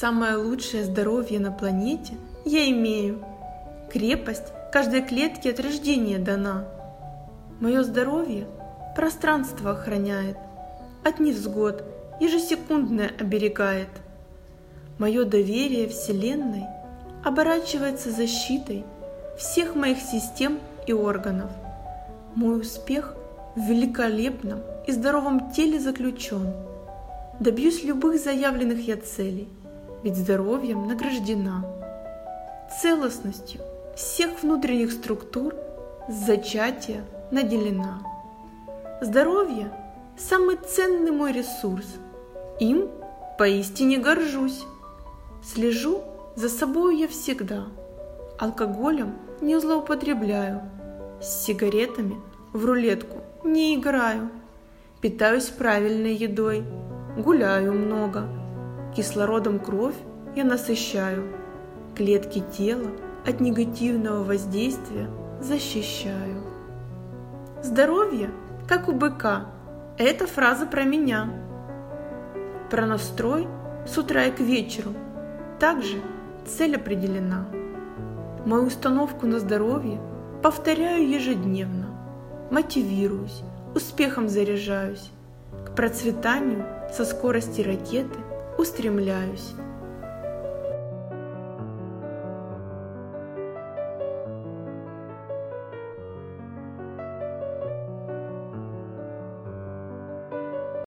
Самое лучшее здоровье на планете я имею. Крепость каждой клетки от рождения дана. Мое здоровье пространство охраняет, от невзгод ежесекундное оберегает. Мое доверие Вселенной оборачивается защитой всех моих систем и органов. Мой успех в великолепном и здоровом теле заключен. Добьюсь любых заявленных я целей, ведь здоровьем награждена. Целостностью всех внутренних структур с зачатия наделена. Здоровье – самый ценный мой ресурс. Им поистине горжусь. Слежу за собой я всегда. Алкоголем не злоупотребляю. С сигаретами в рулетку не играю. Питаюсь правильной едой, гуляю много. Кислородом кровь я насыщаю. Клетки тела от негативного воздействия защищаю. Здоровье, как у быка, это фраза про меня. Про настрой с утра и к вечеру также цель определена. Мою установку на здоровье повторяю ежедневно, мотивируюсь, успехом заряжаюсь, к процветанию со скорости ракеты устремляюсь.